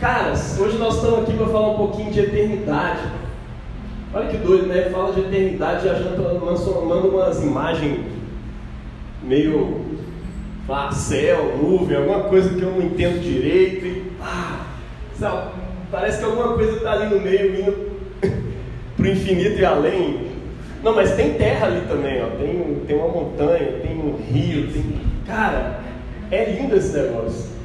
Caras, hoje nós estamos aqui para falar um pouquinho de eternidade. Olha que doido, né? Fala de eternidade e a gente manda umas imagens meio ah, céu, nuvem, alguma coisa que eu não entendo direito. E, ah, parece que alguma coisa está ali no meio indo para o infinito e além. Não, mas tem terra ali também, ó. Tem, tem uma montanha, tem um rio, tem. Cara, é lindo esse negócio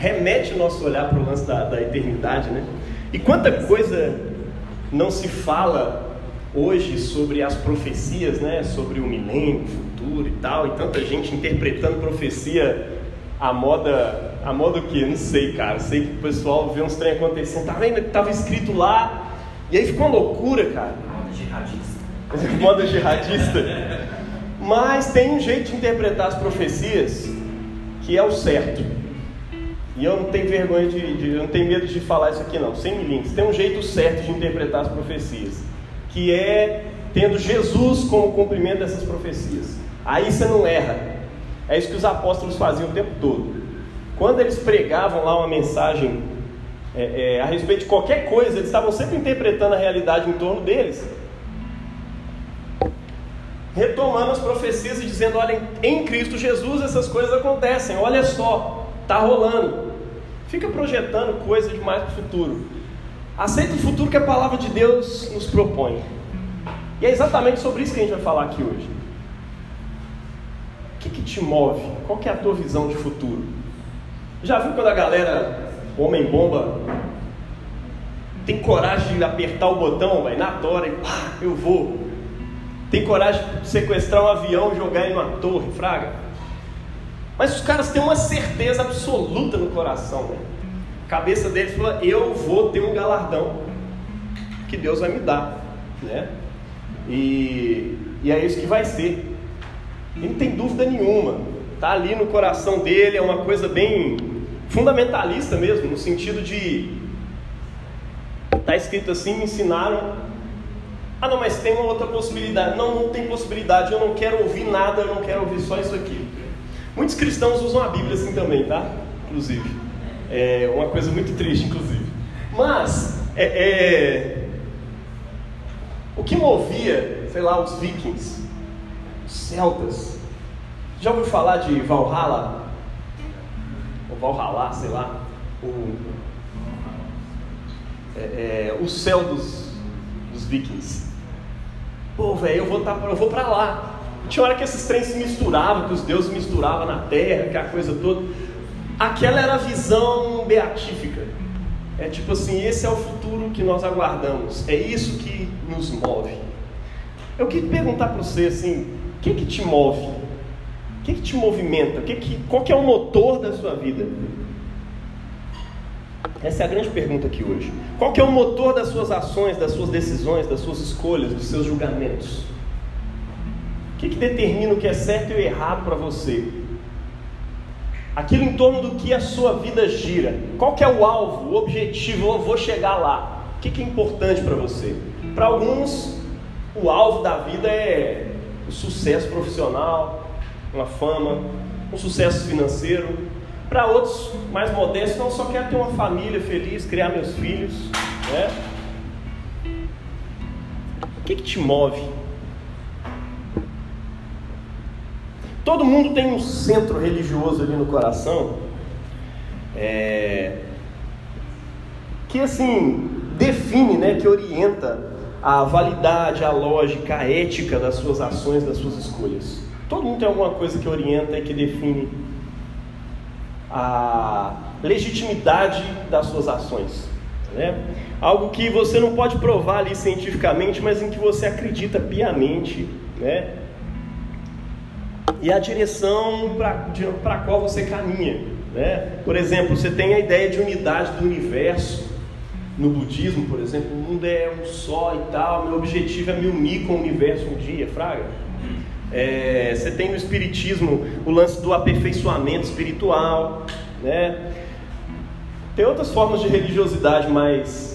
remete o nosso olhar para o lance da, da eternidade, né? E quanta coisa não se fala hoje sobre as profecias, né? Sobre o milênio, o futuro e tal, e tanta gente interpretando profecia a moda, a moda o quê? Não sei, cara. Sei que o pessoal vê uns trem acontecendo, tá vendo? Tava escrito lá, e aí ficou uma loucura, cara. Moda jihadista. moda jihadista. Mas tem um jeito de interpretar as profecias que é o certo. E eu não tenho vergonha de, de, eu não tenho medo de falar isso aqui não, sem links. Tem um jeito certo de interpretar as profecias, que é tendo Jesus como cumprimento dessas profecias. Aí você não erra. É isso que os apóstolos faziam o tempo todo. Quando eles pregavam lá uma mensagem é, é, a respeito de qualquer coisa, eles estavam sempre interpretando a realidade em torno deles, retomando as profecias e dizendo: olha, em Cristo Jesus essas coisas acontecem, olha só, está rolando. Fica projetando coisa demais para o futuro. Aceita o futuro que a palavra de Deus nos propõe. E é exatamente sobre isso que a gente vai falar aqui hoje. O que, que te move? Qual que é a tua visão de futuro? Já viu quando a galera, homem bomba, tem coragem de apertar o botão, vai na tora e pá, eu vou. Tem coragem de sequestrar um avião e jogar em uma torre, fraga? Mas os caras têm uma certeza absoluta no coração. Né? A cabeça deles fala: eu vou ter um galardão que Deus vai me dar. Né? E, e é isso que vai ser. E não tem dúvida nenhuma. Está ali no coração dele, é uma coisa bem fundamentalista mesmo, no sentido de. Está escrito assim: me ensinaram. Ah, não, mas tem uma outra possibilidade. Não, não tem possibilidade. Eu não quero ouvir nada, eu não quero ouvir só isso aqui. Muitos cristãos usam a Bíblia assim também, tá? Inclusive. É uma coisa muito triste, inclusive. Mas, é, é... o que movia, sei lá, os vikings, os celtas. Já ouviu falar de Valhalla? Ou Valhalla, sei lá. O, é, é, o céu dos, dos vikings. Pô, velho, eu vou, tá, eu vou pra lá. Tinha hora que esses trens se misturavam, que os deuses misturavam na terra, que a coisa toda. Aquela era a visão beatífica. É tipo assim, esse é o futuro que nós aguardamos. É isso que nos move. Eu queria perguntar para você assim, o que que te move? O que que te movimenta? Que que, qual que é o motor da sua vida? Essa é a grande pergunta aqui hoje. Qual que é o motor das suas ações, das suas decisões, das suas escolhas, dos seus julgamentos? Que, que determina o que é certo e o errado para você? Aquilo em torno do que a sua vida gira. Qual que é o alvo, o objetivo? Eu vou chegar lá. O que, que é importante para você? Para alguns, o alvo da vida é o sucesso profissional, uma fama, um sucesso financeiro. Para outros, mais modestos, não só quero ter uma família feliz, criar meus filhos. Né? O que, que te move? Todo mundo tem um centro religioso ali no coração, é, que assim define, né, que orienta a validade, a lógica, a ética das suas ações, das suas escolhas. Todo mundo tem alguma coisa que orienta e que define a legitimidade das suas ações. Né? Algo que você não pode provar ali cientificamente, mas em que você acredita piamente, né? E a direção para a qual você caminha. Né? Por exemplo, você tem a ideia de unidade do universo. No budismo, por exemplo, o mundo é um só e tal. Meu objetivo é me unir com o universo um dia, Fraga. É, você tem no Espiritismo o lance do aperfeiçoamento espiritual. Né? Tem outras formas de religiosidade mais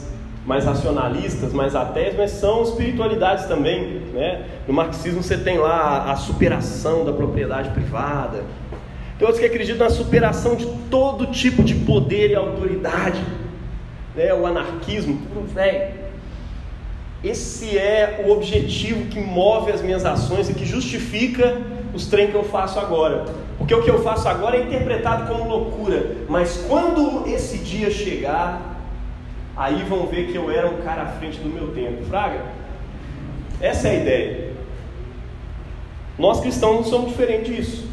mais racionalistas, mais ateias, mas são espiritualidades também. Né? No marxismo você tem lá a superação da propriedade privada. Tem outros que acreditam na superação de todo tipo de poder e autoridade. né, o anarquismo, tudo velho. Esse é o objetivo que move as minhas ações e que justifica os trem que eu faço agora. Porque o que eu faço agora é interpretado como loucura, mas quando esse dia chegar, aí vão ver que eu era um cara à frente do meu tempo. Fraga? Essa é a ideia. Nós cristãos não somos diferentes disso.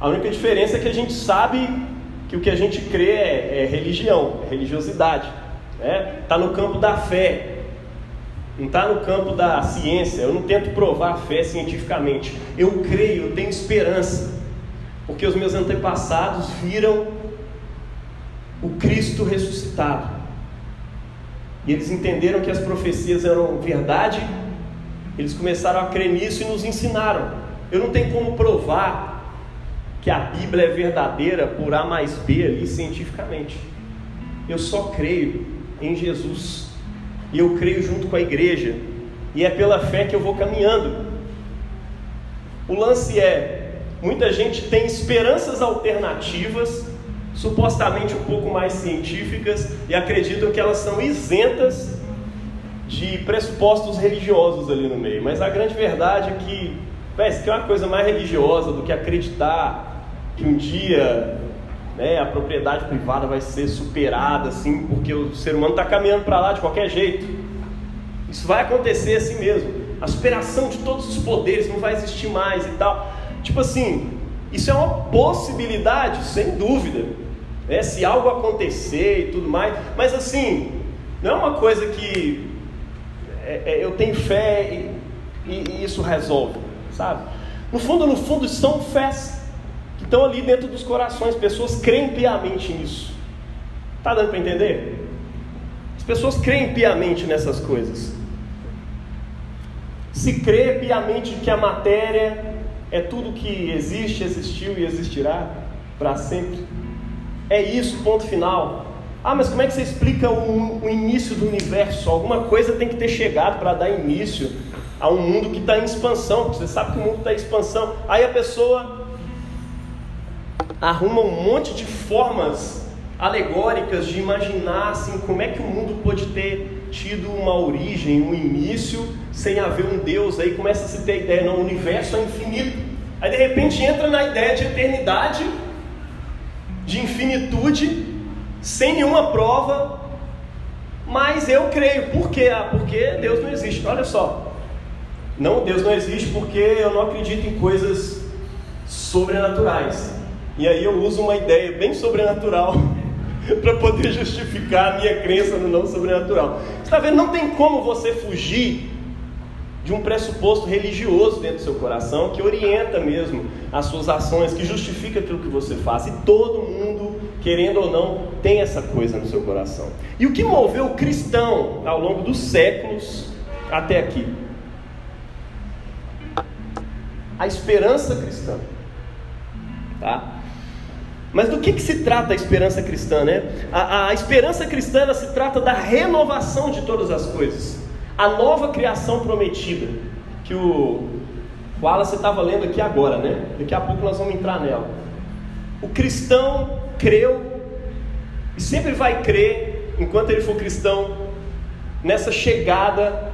A única diferença é que a gente sabe que o que a gente crê é, é religião, é religiosidade. Está né? Tá no campo da fé, não está no campo da ciência. Eu não tento provar a fé cientificamente. Eu creio, eu tenho esperança, porque os meus antepassados viram o Cristo ressuscitado. E eles entenderam que as profecias eram verdade, eles começaram a crer nisso e nos ensinaram. Eu não tenho como provar que a Bíblia é verdadeira por A mais B ali cientificamente. Eu só creio em Jesus. E eu creio junto com a igreja. E é pela fé que eu vou caminhando. O lance é: muita gente tem esperanças alternativas, supostamente um pouco mais científicas, e acreditam que elas são isentas de pressupostos religiosos ali no meio. Mas a grande verdade é que, parece que é uma coisa mais religiosa do que acreditar que um dia né, a propriedade privada vai ser superada, assim, porque o ser humano está caminhando para lá de qualquer jeito. Isso vai acontecer assim mesmo. A superação de todos os poderes não vai existir mais e tal. Tipo assim, isso é uma possibilidade, sem dúvida. Né, se algo acontecer e tudo mais. Mas assim, não é uma coisa que é, é, eu tenho fé e, e, e isso resolve, sabe? No fundo, no fundo, são fés que estão ali dentro dos corações. Pessoas creem piamente nisso. Está dando para entender? As pessoas creem piamente nessas coisas. Se crê piamente que a matéria é tudo que existe, existiu e existirá para sempre. É isso, ponto final. Ah, mas como é que você explica o, o início do universo? Alguma coisa tem que ter chegado para dar início a um mundo que está em expansão. Você sabe que o mundo está em expansão. Aí a pessoa arruma um monte de formas alegóricas de imaginar assim, como é que o mundo pode ter tido uma origem, um início, sem haver um Deus. Aí começa a se ter ideia, não, o universo é infinito. Aí de repente entra na ideia de eternidade, de infinitude, sem nenhuma prova, mas eu creio. Por quê? Ah, porque Deus não existe. Olha só. Não, Deus não existe porque eu não acredito em coisas sobrenaturais. E aí eu uso uma ideia bem sobrenatural para poder justificar a minha crença no não sobrenatural. Está vendo? Não tem como você fugir de um pressuposto religioso dentro do seu coração que orienta mesmo as suas ações, que justifica aquilo que você faz. E todo mundo, querendo ou não, tem essa coisa no seu coração. E o que moveu o cristão ao longo dos séculos até aqui? A esperança cristã. Tá? Mas do que, que se trata a esperança cristã, né? A, a esperança cristã se trata da renovação de todas as coisas, a nova criação prometida, que o Wallace estava lendo aqui agora, né? Daqui a pouco nós vamos entrar nela. O cristão creu e sempre vai crer, enquanto ele for cristão, nessa chegada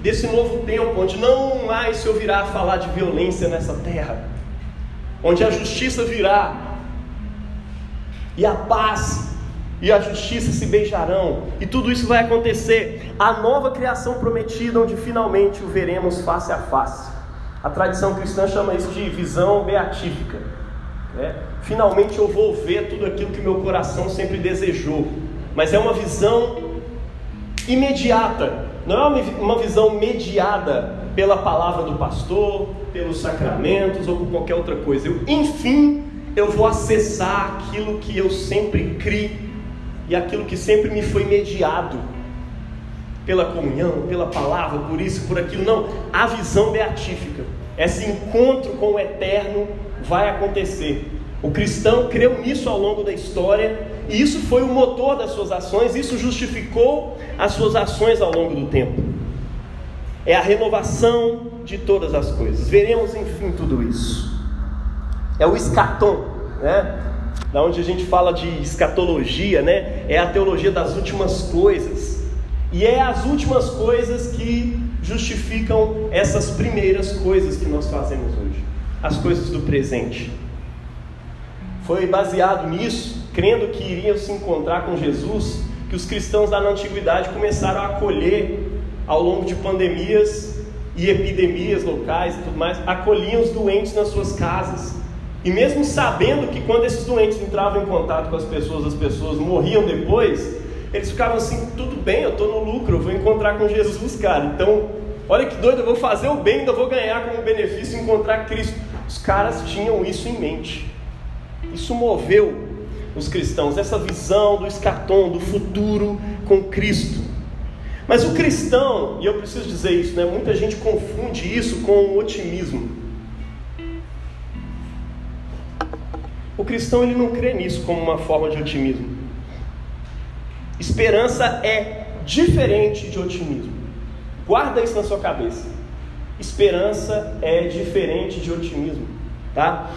desse novo tempo, onde não mais se ouvirá falar de violência nessa terra, onde a justiça virá, e a paz e a justiça se beijarão, e tudo isso vai acontecer. A nova criação prometida, onde finalmente o veremos face a face. A tradição cristã chama isso de visão beatífica. Né? Finalmente eu vou ver tudo aquilo que meu coração sempre desejou, mas é uma visão imediata, não é uma visão mediada pela palavra do pastor, pelos sacramentos ou por qualquer outra coisa. Eu, enfim, eu vou acessar aquilo que eu sempre criei e aquilo que sempre me foi mediado pela comunhão, pela palavra, por isso, por aquilo. Não, a visão beatífica, esse encontro com o eterno vai acontecer. O cristão creu nisso ao longo da história e isso foi o motor das suas ações, isso justificou as suas ações ao longo do tempo. É a renovação de todas as coisas. Veremos enfim tudo isso é o escatom, né? Da onde a gente fala de escatologia, né? É a teologia das últimas coisas. E é as últimas coisas que justificam essas primeiras coisas que nós fazemos hoje, as coisas do presente. Foi baseado nisso, crendo que iriam se encontrar com Jesus, que os cristãos da antiguidade começaram a acolher ao longo de pandemias e epidemias locais e tudo mais, acolhiam os doentes nas suas casas. E mesmo sabendo que quando esses doentes entravam em contato com as pessoas, as pessoas morriam depois, eles ficavam assim: tudo bem, eu estou no lucro, eu vou encontrar com Jesus, cara. Então, olha que doido, eu vou fazer o bem, ainda vou ganhar como benefício encontrar Cristo. Os caras tinham isso em mente. Isso moveu os cristãos, essa visão do escatom, do futuro com Cristo. Mas o cristão, e eu preciso dizer isso, né? Muita gente confunde isso com o otimismo. O cristão ele não crê nisso como uma forma de otimismo. Esperança é diferente de otimismo. Guarda isso na sua cabeça. Esperança é diferente de otimismo, tá?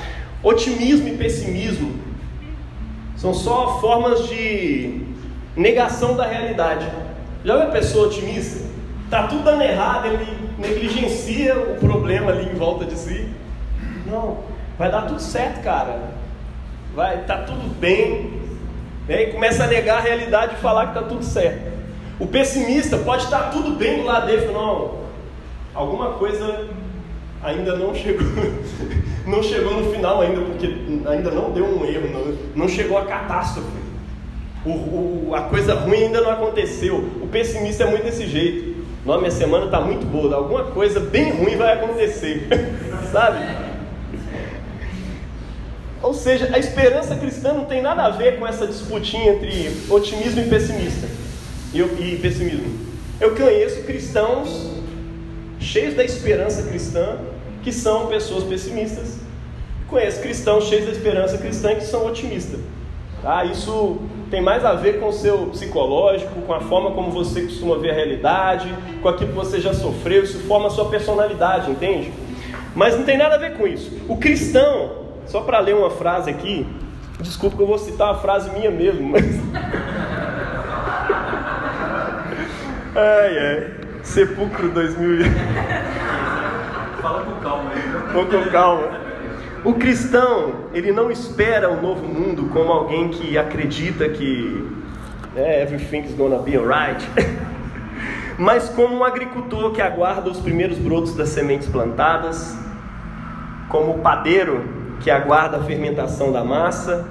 Otimismo e pessimismo são só formas de negação da realidade. Já viu a pessoa otimista? Tá tudo dando errado, ele negligencia o problema ali em volta de si. Não, vai dar tudo certo, cara vai, tá tudo bem, né? e começa a negar a realidade e falar que está tudo certo. O pessimista pode estar tudo bem do lado dele, não, alguma coisa ainda não chegou, não chegou no final ainda, porque ainda não deu um erro, não, não chegou a catástrofe. O, o, a coisa ruim ainda não aconteceu. O pessimista é muito desse jeito. Não, minha semana está muito boa, alguma coisa bem ruim vai acontecer, sabe? Ou seja, a esperança cristã não tem nada a ver com essa disputinha entre otimismo e pessimista. E, e pessimismo. Eu conheço cristãos cheios da esperança cristã que são pessoas pessimistas. Conheço cristãos cheios da esperança cristã que são otimistas. Tá? Isso tem mais a ver com o seu psicológico, com a forma como você costuma ver a realidade, com aquilo que você já sofreu, isso forma a sua personalidade, entende? Mas não tem nada a ver com isso. O cristão, só para ler uma frase aqui, desculpa que eu vou citar uma frase minha mesmo, mas. ai, ai. Sepulcro 2000. Fala com calma aí. Vou com calma. O cristão, ele não espera o um novo mundo como alguém que acredita que né, everything's gonna be alright, mas como um agricultor que aguarda os primeiros brotos das sementes plantadas, como o padeiro que aguarda a fermentação da massa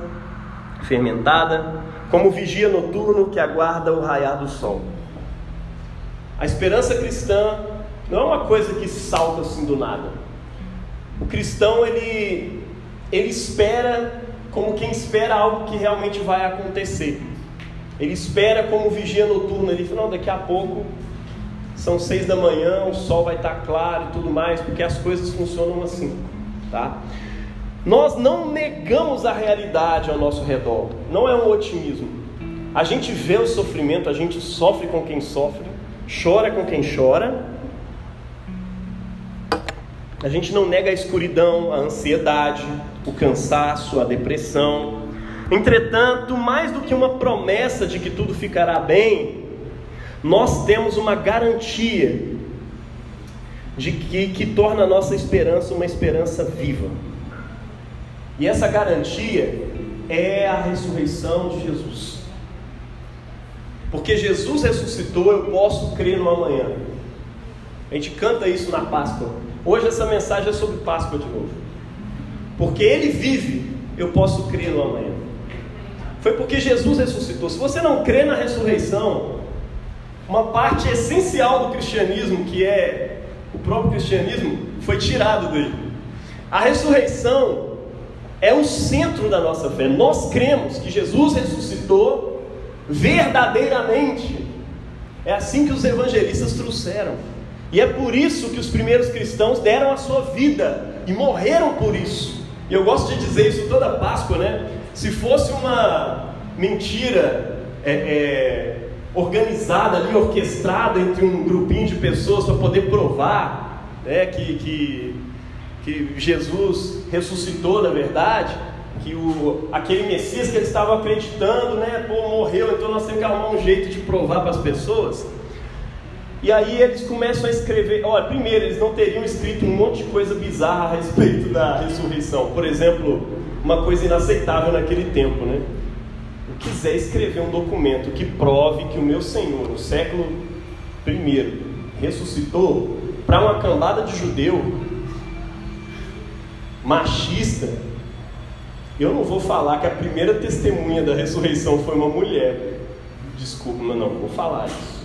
fermentada, como vigia noturno que aguarda o raiar do sol. A esperança cristã não é uma coisa que salta assim do nada. O cristão ele ele espera como quem espera algo que realmente vai acontecer. Ele espera como vigia noturno. Ele fala, não, daqui a pouco são seis da manhã, o sol vai estar claro e tudo mais, porque as coisas funcionam assim, tá? Nós não negamos a realidade ao nosso redor, não é um otimismo. A gente vê o sofrimento, a gente sofre com quem sofre, chora com quem chora. A gente não nega a escuridão, a ansiedade, o cansaço, a depressão. Entretanto, mais do que uma promessa de que tudo ficará bem, nós temos uma garantia de que, que torna a nossa esperança uma esperança viva. E essa garantia é a ressurreição de Jesus. Porque Jesus ressuscitou, eu posso crer no amanhã. A gente canta isso na Páscoa. Hoje essa mensagem é sobre Páscoa de novo. Porque Ele vive, eu posso crer no amanhã. Foi porque Jesus ressuscitou. Se você não crê na ressurreição, uma parte essencial do cristianismo, que é o próprio cristianismo, foi tirado daí. A ressurreição é o centro da nossa fé. Nós cremos que Jesus ressuscitou verdadeiramente. É assim que os evangelistas trouxeram. E é por isso que os primeiros cristãos deram a sua vida e morreram por isso. E eu gosto de dizer isso toda Páscoa, né? Se fosse uma mentira é, é, organizada ali, orquestrada entre um grupinho de pessoas para poder provar né, que, que que Jesus ressuscitou na verdade, que o, aquele Messias que eles estavam acreditando, né, pô, morreu, então nós temos que arrumar um jeito de provar para as pessoas. E aí eles começam a escrever, olha, primeiro, eles não teriam escrito um monte de coisa bizarra a respeito da ressurreição. Por exemplo, uma coisa inaceitável naquele tempo, né? Eu quiser escrever um documento que prove que o meu Senhor, no século I, ressuscitou para uma cambada de judeu machista, eu não vou falar que a primeira testemunha da ressurreição foi uma mulher. Desculpa, mas não, vou falar isso.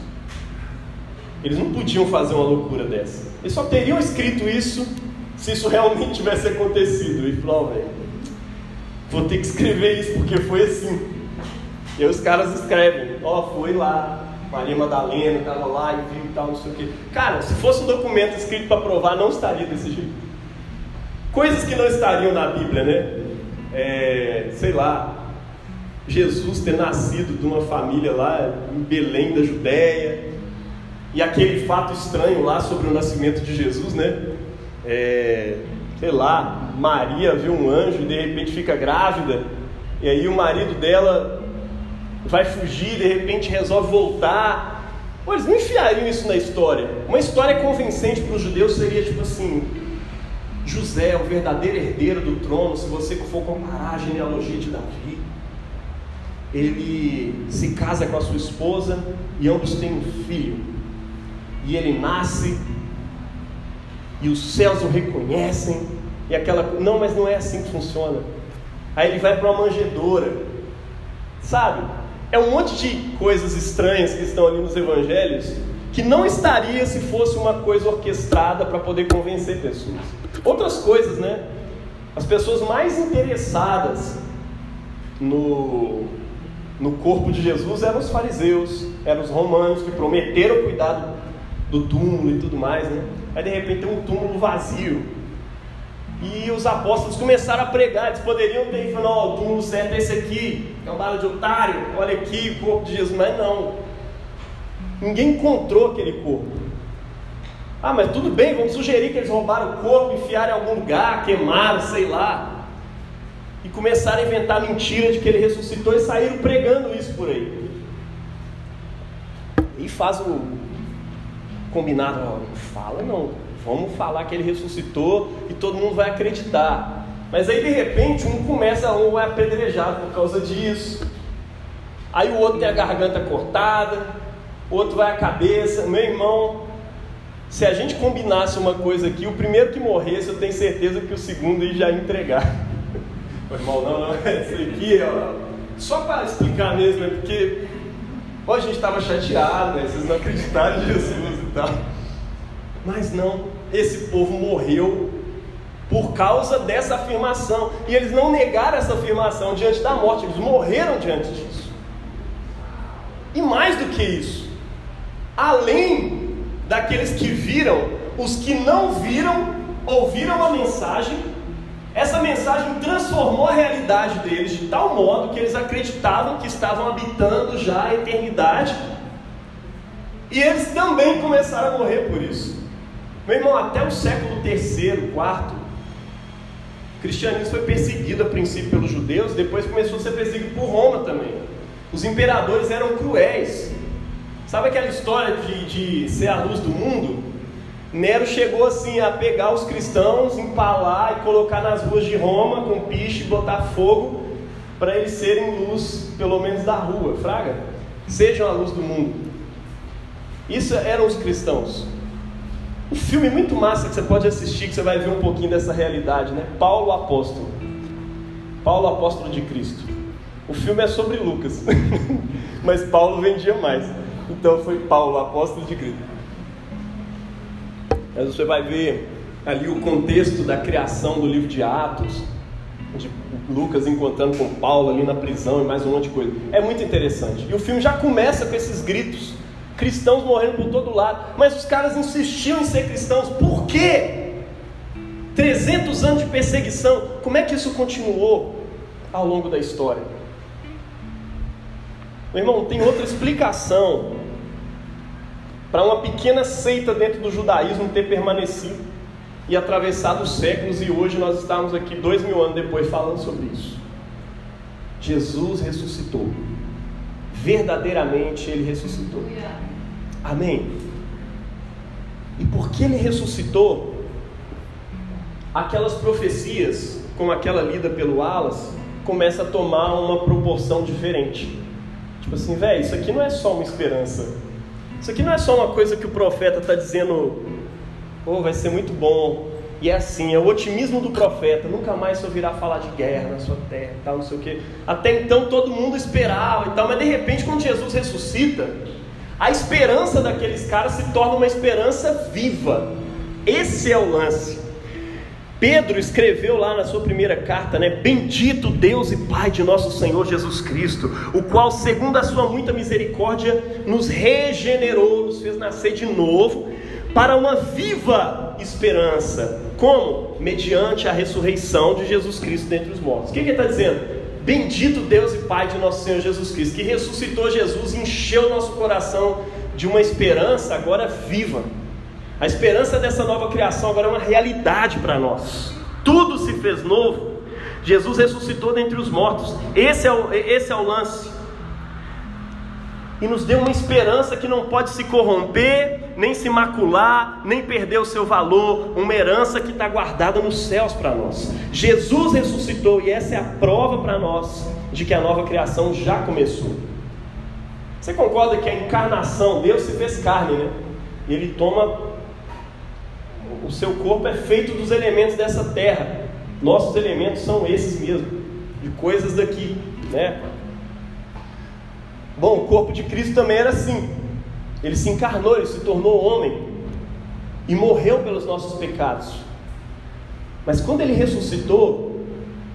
Eles não podiam fazer uma loucura dessa. Eles só teriam escrito isso se isso realmente tivesse acontecido. E falou, velho, vou ter que escrever isso porque foi assim. E aí os caras escrevem, ó, oh, foi lá, Maria Madalena estava lá e viu e tal, não sei o quê. Cara, se fosse um documento escrito para provar, não estaria desse jeito. Coisas que não estariam na Bíblia, né? é, sei lá, Jesus ter nascido de uma família lá em Belém da Judéia, e aquele fato estranho lá sobre o nascimento de Jesus, né? É, sei lá, Maria vê um anjo e de repente fica grávida, e aí o marido dela vai fugir, de repente resolve voltar. Pô, eles não enfiariam isso na história. Uma história convincente para os judeus seria tipo assim: José é o verdadeiro herdeiro do trono, se você for comparar a genealogia de Davi. Ele se casa com a sua esposa e ambos têm um filho. E ele nasce e os céus o reconhecem. E aquela, não, mas não é assim que funciona. Aí ele vai para uma manjedoura. Sabe? É um monte de coisas estranhas que estão ali nos evangelhos que não estaria se fosse uma coisa orquestrada para poder convencer pessoas. Outras coisas, né? As pessoas mais interessadas no, no corpo de Jesus eram os fariseus, eram os romanos que prometeram cuidar do, túmulo e tudo mais, né? Aí de repente tem um túmulo vazio. E os apóstolos começaram a pregar, eles poderiam ter falado, oh, o túmulo certo é esse aqui, é um bala de otário, olha aqui o corpo de Jesus, mas não. Ninguém encontrou aquele corpo. Ah, mas tudo bem, vamos sugerir que eles roubaram o corpo, enfiaram em algum lugar, queimaram, sei lá. E começaram a inventar mentira de que ele ressuscitou e saíram pregando isso por aí. E faz o combinado, não fala não, vamos falar que ele ressuscitou e todo mundo vai acreditar. Mas aí de repente um começa, um é apedrejado por causa disso. Aí o outro tem a garganta cortada, outro vai a cabeça. Meu irmão, se a gente combinasse uma coisa aqui, o primeiro que morresse, eu tenho certeza que o segundo ia entregar. Foi mal, não, não, isso aqui, ó, só para explicar mesmo, é porque ó, a gente estava chateado, né? vocês não acreditaram em Jesus e tal. Mas não, esse povo morreu por causa dessa afirmação. E eles não negaram essa afirmação diante da morte, eles morreram diante disso. E mais do que isso, além daqueles que viram, os que não viram, ouviram a mensagem, essa mensagem transformou a realidade deles de tal modo que eles acreditavam que estavam habitando já a eternidade, e eles também começaram a morrer por isso. Meu irmão, até o século terceiro, quarto, o cristianismo foi perseguido a princípio pelos judeus, depois começou a ser perseguido por Roma também. Os imperadores eram cruéis, Sabe aquela história de, de ser a luz do mundo? Nero chegou assim a pegar os cristãos, empalar e colocar nas ruas de Roma com piche, botar fogo para eles serem luz, pelo menos da rua, fraga. Sejam a luz do mundo. Isso eram os cristãos. Um filme muito massa que você pode assistir, que você vai ver um pouquinho dessa realidade, né? Paulo Apóstolo. Paulo Apóstolo de Cristo. O filme é sobre Lucas, mas Paulo vendia mais. Então foi Paulo, apóstolo de Cristo. Mas você vai ver ali o contexto da criação do livro de Atos, de Lucas encontrando com Paulo ali na prisão e mais um monte de coisa. É muito interessante. E o filme já começa com esses gritos, cristãos morrendo por todo lado, mas os caras insistiam em ser cristãos. Por quê? 300 anos de perseguição. Como é que isso continuou ao longo da história? Meu irmão, tem outra explicação para uma pequena seita dentro do judaísmo ter permanecido. e atravessado os séculos, e hoje nós estamos aqui dois mil anos depois falando sobre isso. Jesus ressuscitou. Verdadeiramente ele ressuscitou. Amém. E porque ele ressuscitou, aquelas profecias, como aquela lida pelo Alas, começa a tomar uma proporção diferente. Tipo assim, velho, isso aqui não é só uma esperança. Isso aqui não é só uma coisa que o profeta está dizendo, oh, vai ser muito bom. E é assim, é o otimismo do profeta, nunca mais se ouvirá falar de guerra na sua terra, tal, não sei o quê. Até então todo mundo esperava e tal, mas de repente quando Jesus ressuscita, a esperança daqueles caras se torna uma esperança viva. Esse é o lance. Pedro escreveu lá na sua primeira carta, né? Bendito Deus e Pai de nosso Senhor Jesus Cristo, o qual, segundo a sua muita misericórdia, nos regenerou, nos fez nascer de novo para uma viva esperança. Como? Mediante a ressurreição de Jesus Cristo dentre os mortos. O que, ele está dizendo? Bendito Deus e Pai de nosso Senhor Jesus Cristo, que ressuscitou Jesus, encheu nosso coração de uma esperança agora viva. A esperança dessa nova criação agora é uma realidade para nós. Tudo se fez novo. Jesus ressuscitou dentre os mortos. Esse é o, esse é o lance. E nos deu uma esperança que não pode se corromper, nem se macular, nem perder o seu valor. Uma herança que está guardada nos céus para nós. Jesus ressuscitou e essa é a prova para nós de que a nova criação já começou. Você concorda que a encarnação, Deus se fez carne, né? Ele toma o seu corpo é feito dos elementos dessa terra. Nossos elementos são esses mesmo, de coisas daqui, né? Bom, o corpo de Cristo também era assim. Ele se encarnou, ele se tornou homem e morreu pelos nossos pecados. Mas quando ele ressuscitou,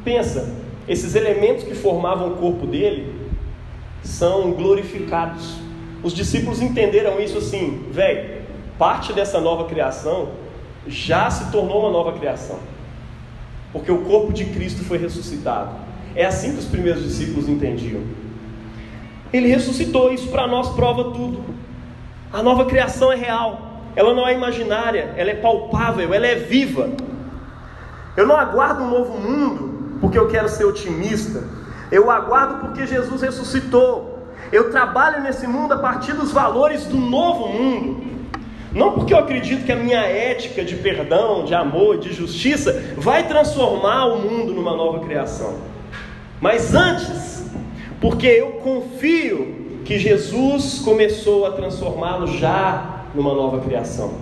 pensa, esses elementos que formavam o corpo dele são glorificados. Os discípulos entenderam isso assim, velho, parte dessa nova criação já se tornou uma nova criação. Porque o corpo de Cristo foi ressuscitado. É assim que os primeiros discípulos entendiam. Ele ressuscitou, isso para nós prova tudo. A nova criação é real, ela não é imaginária, ela é palpável, ela é viva. Eu não aguardo um novo mundo porque eu quero ser otimista, eu aguardo porque Jesus ressuscitou. Eu trabalho nesse mundo a partir dos valores do novo mundo. Não porque eu acredito que a minha ética de perdão, de amor, de justiça vai transformar o mundo numa nova criação. Mas antes, porque eu confio que Jesus começou a transformá-lo já numa nova criação.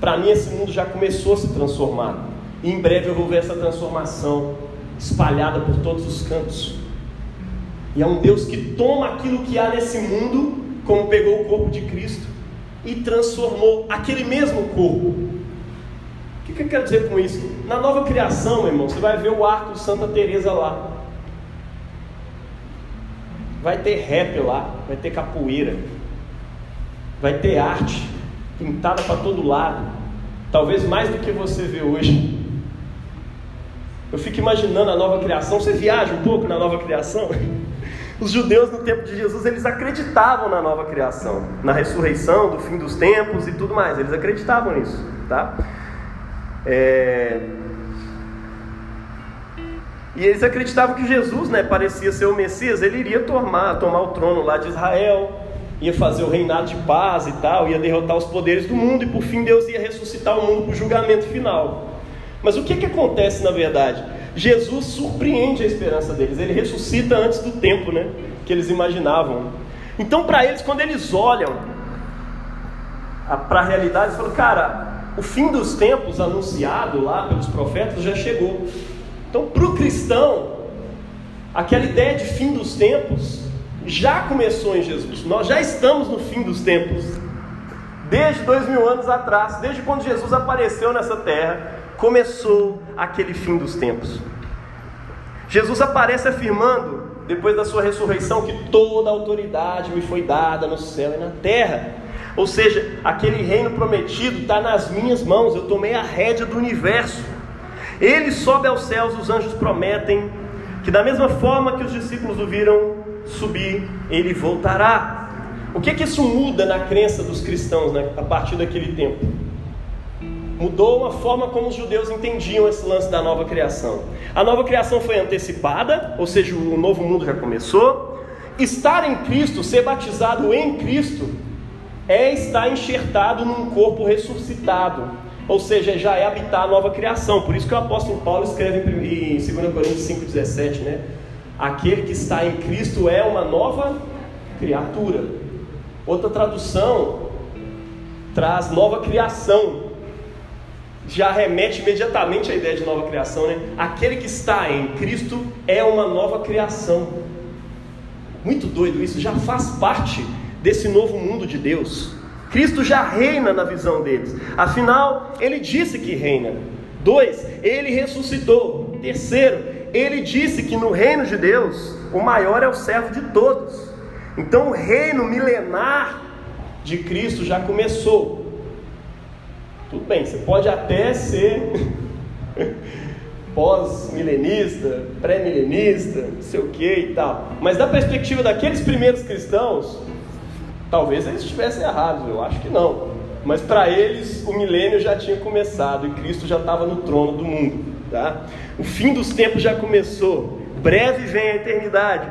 Para mim, esse mundo já começou a se transformar. E em breve eu vou ver essa transformação espalhada por todos os cantos. E é um Deus que toma aquilo que há nesse mundo, como pegou o corpo de Cristo, e transformou aquele mesmo corpo. O que, que eu quero dizer com isso? Na nova criação, meu irmão, você vai ver o arco Santa Teresa lá. Vai ter rap lá, vai ter capoeira, vai ter arte pintada para todo lado, talvez mais do que você vê hoje. Eu fico imaginando a nova criação. Você viaja um pouco na nova criação? Os judeus no tempo de Jesus, eles acreditavam na nova criação, na ressurreição, do fim dos tempos e tudo mais. Eles acreditavam nisso, tá? É... E eles acreditavam que Jesus, né, parecia ser o Messias, ele iria tomar, tomar o trono lá de Israel, ia fazer o reinado de paz e tal, ia derrotar os poderes do mundo e por fim Deus ia ressuscitar o mundo para o julgamento final. Mas o que, que acontece na verdade? Jesus surpreende a esperança deles, ele ressuscita antes do tempo né, que eles imaginavam. Então, para eles, quando eles olham para a realidade, eles falam: cara, o fim dos tempos anunciado lá pelos profetas já chegou. Então, para o cristão, aquela ideia de fim dos tempos já começou em Jesus. Nós já estamos no fim dos tempos. Desde dois mil anos atrás, desde quando Jesus apareceu nessa terra, começou aquele fim dos tempos. Jesus aparece afirmando, depois da sua ressurreição, que toda a autoridade me foi dada no céu e na terra. Ou seja, aquele reino prometido está nas minhas mãos, eu tomei a rédea do universo. Ele sobe aos céus, os anjos prometem que, da mesma forma que os discípulos o viram subir, ele voltará. O que, que isso muda na crença dos cristãos né, a partir daquele tempo? Mudou a forma como os judeus entendiam esse lance da nova criação. A nova criação foi antecipada, ou seja, o novo mundo já começou. Estar em Cristo, ser batizado em Cristo, é estar enxertado num corpo ressuscitado. Ou seja, já é habitar a nova criação. Por isso que o apóstolo Paulo escreve em 2 Coríntios 5,17, né? Aquele que está em Cristo é uma nova criatura. Outra tradução traz nova criação. Já remete imediatamente à ideia de nova criação, né? Aquele que está em Cristo é uma nova criação. Muito doido isso, já faz parte desse novo mundo de Deus. Cristo já reina na visão deles. Afinal, ele disse que reina. Dois, ele ressuscitou. Terceiro, ele disse que no reino de Deus, o maior é o servo de todos. Então, o reino milenar de Cristo já começou. Tudo bem, você pode até ser pós-milenista, pré-milenista, não sei o que e tal. Mas da perspectiva daqueles primeiros cristãos, Talvez eles estivessem errados, eu acho que não. Mas para eles o milênio já tinha começado e Cristo já estava no trono do mundo. Tá? O fim dos tempos já começou. Breve vem a eternidade.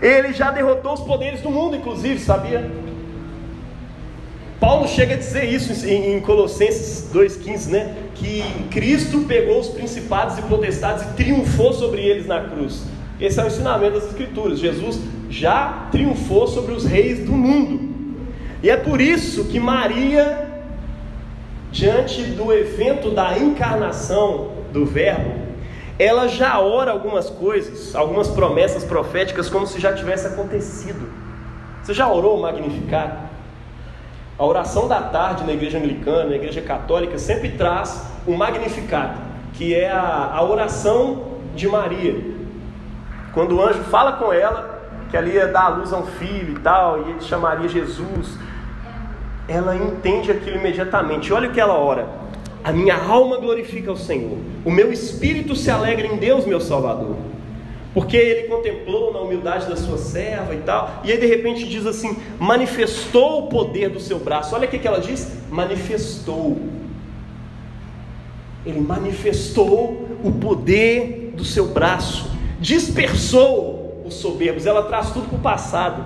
Ele já derrotou os poderes do mundo, inclusive, sabia? Paulo chega a dizer isso em Colossenses 2,15, né? Que Cristo pegou os principados e potestades e triunfou sobre eles na cruz. Esse é o ensinamento das Escrituras. Jesus já triunfou sobre os reis do mundo. E é por isso que Maria, diante do evento da encarnação do Verbo, ela já ora algumas coisas, algumas promessas proféticas, como se já tivesse acontecido. Você já orou o Magnificat? A oração da tarde na igreja anglicana, na igreja católica, sempre traz o Magnificat, que é a, a oração de Maria. Quando o anjo fala com ela, que ali ia dar a luz a um filho e tal, e ele chamaria Jesus ela entende aquilo imediatamente. Olha o que ela ora: A minha alma glorifica o Senhor, o meu espírito se alegra em Deus, meu Salvador. Porque ele contemplou na humildade da sua serva e tal, e aí de repente diz assim: manifestou o poder do seu braço. Olha o que ela diz: manifestou. Ele manifestou o poder do seu braço, dispersou os soberbos. Ela traz tudo para o passado.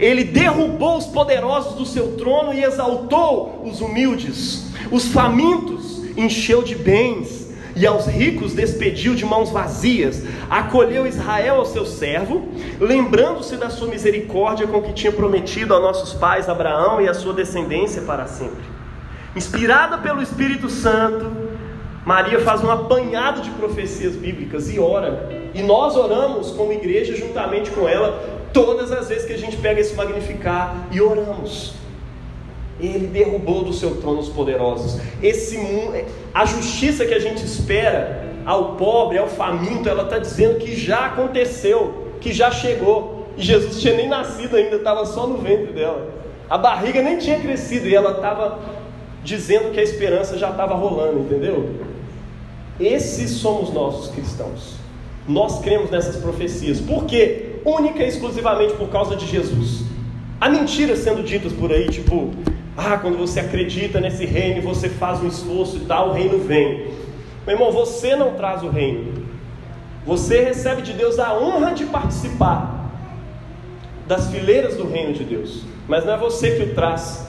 Ele derrubou os poderosos do seu trono e exaltou os humildes. Os famintos encheu de bens e aos ricos despediu de mãos vazias. Acolheu Israel ao seu servo, lembrando-se da sua misericórdia com que tinha prometido a nossos pais Abraão e a sua descendência para sempre. Inspirada pelo Espírito Santo, Maria faz um apanhado de profecias bíblicas e ora. E nós oramos como igreja juntamente com ela todas as vezes que a gente pega esse magnificar e oramos. Ele derrubou do seu trono os poderosos. Esse a justiça que a gente espera ao pobre, ao faminto, ela está dizendo que já aconteceu, que já chegou. E Jesus tinha nem nascido ainda, estava só no ventre dela. A barriga nem tinha crescido e ela estava dizendo que a esperança já estava rolando, entendeu? Esses somos nossos cristãos. Nós cremos nessas profecias. Por quê? única e exclusivamente por causa de Jesus. Há mentiras sendo ditas por aí, tipo, ah, quando você acredita nesse reino você faz um esforço e tal, o reino vem. Meu irmão, você não traz o reino. Você recebe de Deus a honra de participar das fileiras do reino de Deus, mas não é você que o traz.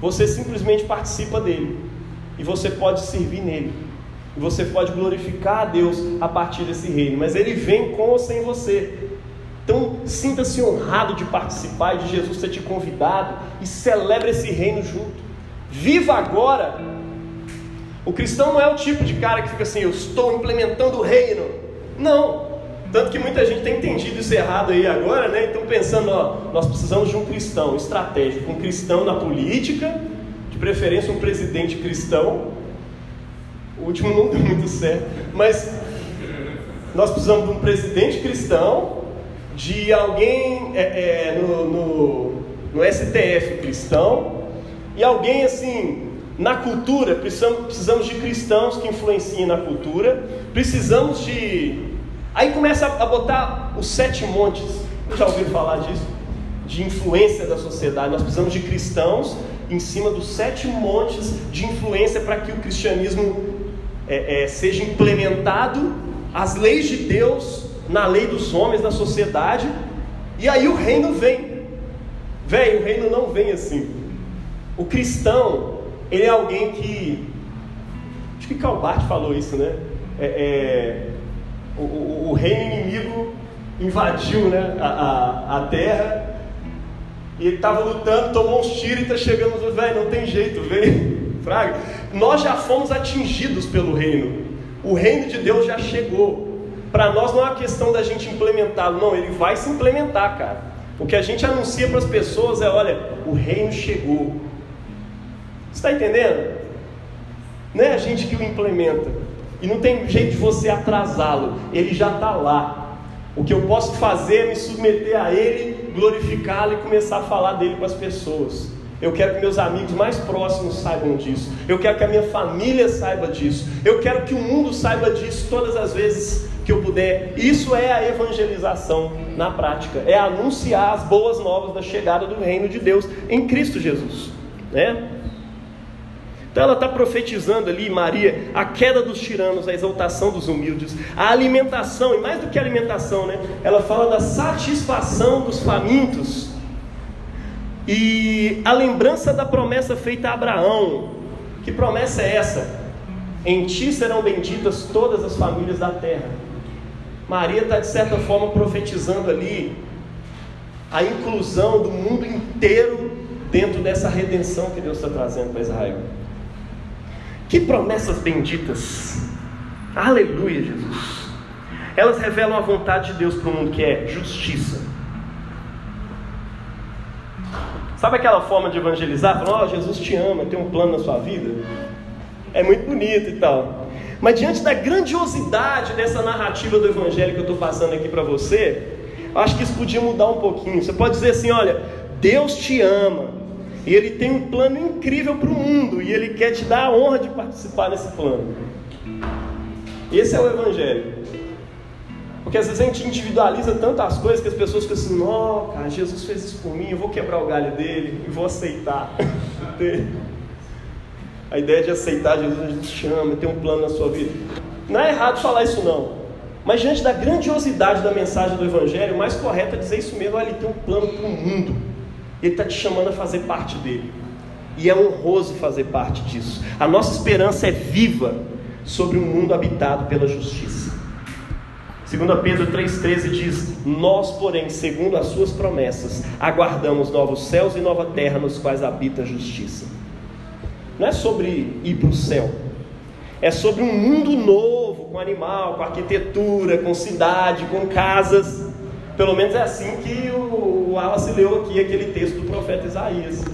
Você simplesmente participa dele e você pode servir nele. E você pode glorificar a Deus a partir desse reino, mas ele vem com ou sem você. Então, sinta-se honrado de participar de Jesus ter te convidado e celebre esse reino junto. Viva agora. O cristão não é o tipo de cara que fica assim, eu estou implementando o reino. Não. Tanto que muita gente tem entendido isso errado aí agora, né? Então pensando, ó, nós precisamos de um cristão estratégico, um cristão na política, de preferência um presidente cristão, o último não deu muito certo. Mas nós precisamos de um presidente cristão, de alguém é, é, no, no, no, STF cristão, e alguém assim, na cultura, precisamos, precisamos de cristãos que influenciem na cultura, precisamos de. Aí começa a botar os sete montes, já ouviram falar disso? De influência da sociedade. Nós precisamos de cristãos em cima dos sete montes de influência para que o cristianismo é, é, seja implementado, as leis de Deus na lei dos homens, na sociedade, e aí o reino vem. Vem, o reino não vem assim. O cristão, ele é alguém que. Acho que Calbart falou isso, né? É, é, o, o, o, reino inimigo invadiu né, a, a, a terra e ele estava lutando, tomou uns tiros e está chegando, velho, não tem jeito, vem, fraga. Nós já fomos atingidos pelo reino. O reino de Deus já chegou. Para nós não é uma questão da gente implementá-lo, não, ele vai se implementar, cara. O que a gente anuncia para as pessoas é: olha, o reino chegou. Está entendendo? Não é a gente que o implementa. E não tem jeito de você atrasá-lo, ele já está lá. O que eu posso fazer é me submeter a Ele, glorificá-lo e começar a falar dele para as pessoas. Eu quero que meus amigos mais próximos saibam disso. Eu quero que a minha família saiba disso. Eu quero que o mundo saiba disso todas as vezes que eu puder. Isso é a evangelização na prática. É anunciar as boas novas da chegada do reino de Deus em Cristo Jesus. Né? Então ela está profetizando ali, Maria, a queda dos tiranos, a exaltação dos humildes, a alimentação, e mais do que alimentação, né? Ela fala da satisfação dos famintos e a lembrança da promessa feita a Abraão. Que promessa é essa? Em ti serão benditas todas as famílias da terra. Maria está, de certa forma, profetizando ali a inclusão do mundo inteiro dentro dessa redenção que Deus está trazendo para Israel. Que promessas benditas! Aleluia, Jesus! Elas revelam a vontade de Deus para o mundo que é justiça. Sabe aquela forma de evangelizar? Falar, oh, Jesus te ama, tem um plano na sua vida. É muito bonito e tal. Mas diante da grandiosidade dessa narrativa do evangelho que eu estou passando aqui para você, acho que isso podia mudar um pouquinho. Você pode dizer assim: olha, Deus te ama, e Ele tem um plano incrível para o mundo. E Ele quer te dar a honra de participar desse plano. Esse é o Evangelho. Porque às vezes a gente individualiza tantas coisas que as pessoas ficam assim: cara, Jesus fez isso por mim, eu vou quebrar o galho dele e vou aceitar. a ideia de aceitar Jesus, a gente chama, tem um plano na sua vida. Não é errado falar isso, não. Mas diante da grandiosidade da mensagem do Evangelho, o mais correto é dizer isso mesmo: olha, ele tem um plano para o mundo. Ele está te chamando a fazer parte dele. E é honroso fazer parte disso. A nossa esperança é viva sobre um mundo habitado pela justiça. 2 Pedro 3,13 diz: Nós, porém, segundo as suas promessas, aguardamos novos céus e nova terra nos quais habita a justiça. Não é sobre ir para o céu, é sobre um mundo novo, com animal, com arquitetura, com cidade, com casas. Pelo menos é assim que o Wallace leu aqui aquele texto do profeta Isaías.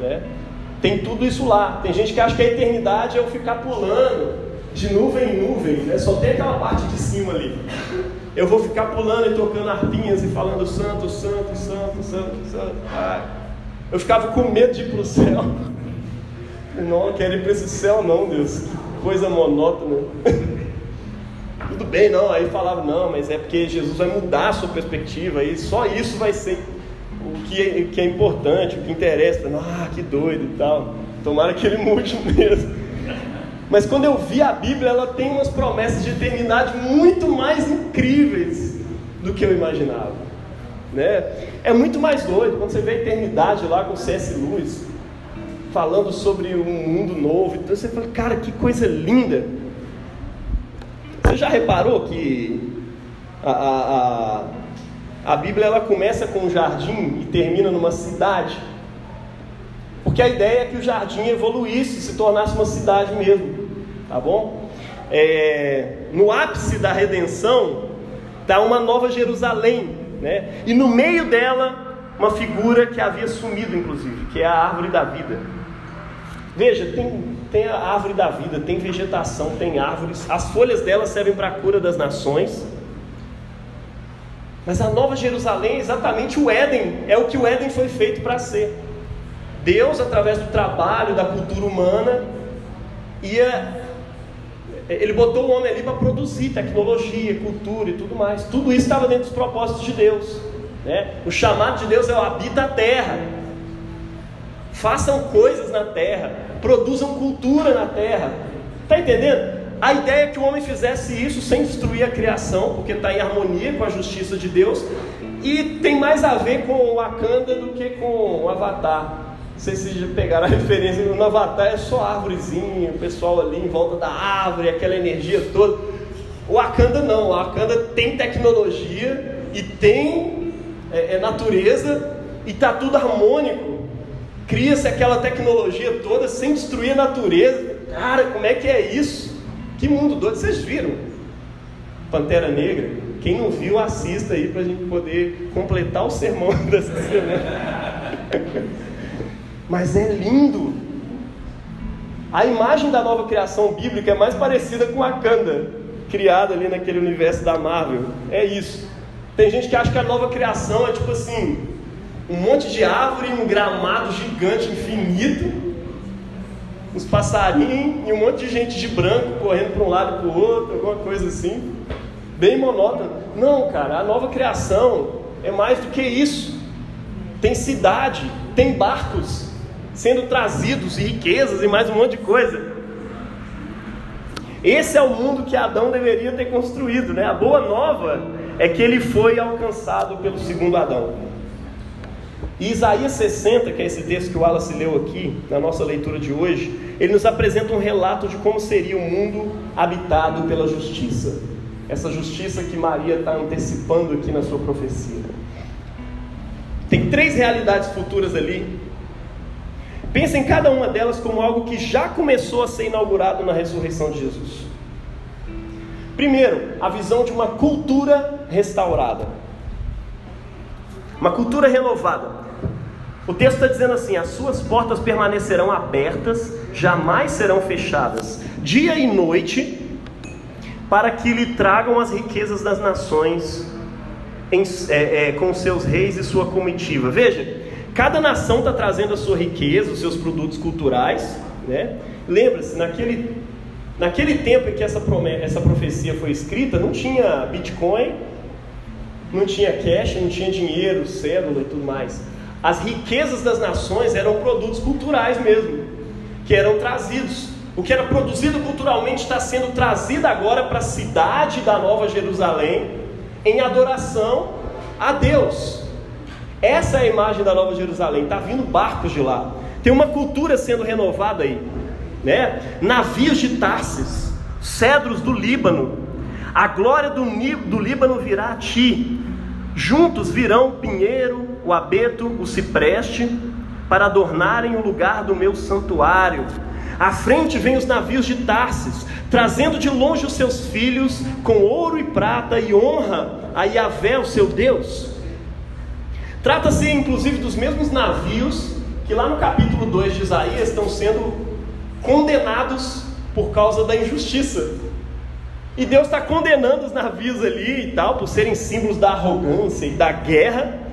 Né? Tem tudo isso lá. Tem gente que acha que a eternidade é eu ficar pulando de nuvem em nuvem, né? só tem aquela parte de cima ali. Eu vou ficar pulando e tocando arpinhas e falando santo, santo, santo, santo, santo. Ai. Eu ficava com medo de ir para o céu. Não, quero ir para esse céu não, Deus. Que coisa monótona. Tudo bem, não. Aí falava, não, mas é porque Jesus vai mudar a sua perspectiva e só isso vai ser o que é, que é importante, o que interessa. Ah, que doido e tal. Tomara que ele mude mesmo. Mas quando eu vi a Bíblia, ela tem umas promessas de eternidade muito mais incríveis do que eu imaginava. Né? É muito mais doido quando você vê a eternidade lá com C.S. Lewis, falando sobre um mundo novo. Então você fala, cara, que coisa linda. Você já reparou que a, a, a a Bíblia ela começa com um jardim e termina numa cidade. Porque a ideia é que o jardim evoluísse, se tornasse uma cidade mesmo, tá bom? É, no ápice da redenção está uma nova Jerusalém, né? E no meio dela uma figura que havia sumido, inclusive, que é a árvore da vida. Veja, tem, tem a árvore da vida, tem vegetação, tem árvores, as folhas dela servem para a cura das nações. Mas a Nova Jerusalém é exatamente o Éden, é o que o Éden foi feito para ser. Deus, através do trabalho, da cultura humana, ia. Ele botou o homem ali para produzir tecnologia, cultura e tudo mais. Tudo isso estava dentro dos propósitos de Deus. Né? O chamado de Deus é o habita a terra. façam coisas na terra, produzam cultura na terra. Está entendendo? A ideia é que o homem fizesse isso sem destruir a criação, porque está em harmonia com a justiça de Deus, e tem mais a ver com o Wakanda do que com o Avatar. Não sei se já pegaram a referência, no Avatar é só árvorezinha, o pessoal ali em volta da árvore, aquela energia toda. O Wakanda não, o Wakanda tem tecnologia e tem é, é natureza e está tudo harmônico. Cria-se aquela tecnologia toda sem destruir a natureza. Cara, como é que é isso? Que mundo doido, vocês viram? Pantera Negra. Quem não viu, assista aí para a gente poder completar o sermão dessa semana. Mas é lindo. A imagem da nova criação bíblica é mais parecida com a Kanda, criada ali naquele universo da Marvel. É isso. Tem gente que acha que a nova criação é tipo assim: um monte de árvore, um gramado gigante, infinito, uns passarinhos e um monte de gente de branco correndo para um lado e para o outro, alguma coisa assim, bem monótono. Não, cara, a nova criação é mais do que isso. Tem cidade, tem barcos sendo trazidos e riquezas e mais um monte de coisa. Esse é o mundo que Adão deveria ter construído, né? A boa nova é que ele foi alcançado pelo segundo Adão. E Isaías 60, que é esse texto que o Wallace leu aqui, na nossa leitura de hoje, ele nos apresenta um relato de como seria o mundo habitado pela justiça. Essa justiça que Maria está antecipando aqui na sua profecia. Tem três realidades futuras ali. Pensa em cada uma delas como algo que já começou a ser inaugurado na ressurreição de Jesus. Primeiro, a visão de uma cultura restaurada. Uma cultura renovada. O texto está dizendo assim: as suas portas permanecerão abertas, jamais serão fechadas, dia e noite, para que lhe tragam as riquezas das nações em, é, é, com seus reis e sua comitiva. Veja, cada nação está trazendo a sua riqueza, os seus produtos culturais. Né? Lembra-se, naquele, naquele tempo em que essa, promessa, essa profecia foi escrita, não tinha Bitcoin, não tinha cash, não tinha dinheiro, cédula e tudo mais. As riquezas das nações eram produtos culturais mesmo, que eram trazidos. O que era produzido culturalmente está sendo trazido agora para a cidade da Nova Jerusalém, em adoração a Deus. Essa é a imagem da Nova Jerusalém. Está vindo barcos de lá. Tem uma cultura sendo renovada aí, né? Navios de Tarsis, cedros do Líbano. A glória do, do Líbano virá a ti. Juntos virão pinheiro, o abeto, o cipreste, para adornarem o lugar do meu santuário. À frente vêm os navios de Tarsis, trazendo de longe os seus filhos com ouro e prata e honra a Yahvé, o seu Deus. Trata-se inclusive dos mesmos navios que lá no capítulo 2 de Isaías estão sendo condenados por causa da injustiça. E Deus está condenando os navios ali e tal, por serem símbolos da arrogância e da guerra.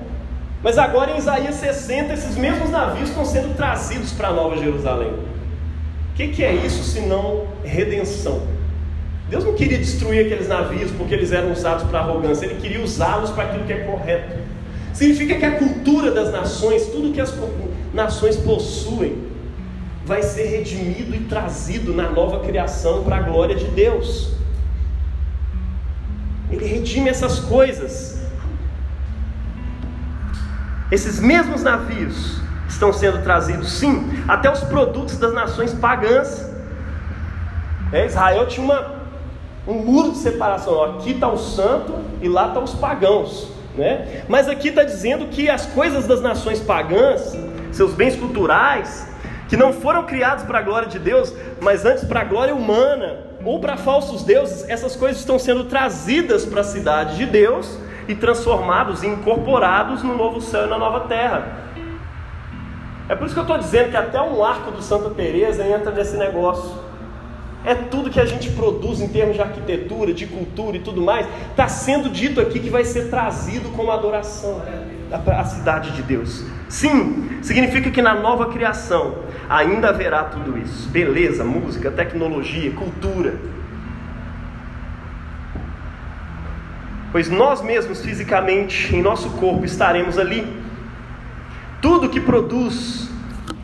Mas agora em Isaías 60, esses mesmos navios estão sendo trazidos para a Nova Jerusalém. O que, que é isso senão redenção? Deus não queria destruir aqueles navios porque eles eram usados para arrogância, Ele queria usá-los para aquilo que é correto. Significa que a cultura das nações, tudo que as nações possuem, vai ser redimido e trazido na nova criação para a glória de Deus. Ele redime essas coisas. Esses mesmos navios estão sendo trazidos, sim, até os produtos das nações pagãs. É, Israel tinha uma, um muro de separação. Aqui está o santo e lá estão tá os pagãos. Né? Mas aqui está dizendo que as coisas das nações pagãs, seus bens culturais, que não foram criados para a glória de Deus, mas antes para a glória humana, ou para falsos deuses, essas coisas estão sendo trazidas para a cidade de Deus e transformados e incorporados no novo céu e na nova terra. É por isso que eu estou dizendo que até um arco do Santa Teresa entra nesse negócio. É tudo que a gente produz em termos de arquitetura, de cultura e tudo mais, está sendo dito aqui que vai ser trazido como adoração à cidade de Deus. Sim, significa que na nova criação ainda haverá tudo isso: beleza, música, tecnologia, cultura. Pois nós mesmos fisicamente, em nosso corpo, estaremos ali. Tudo que produz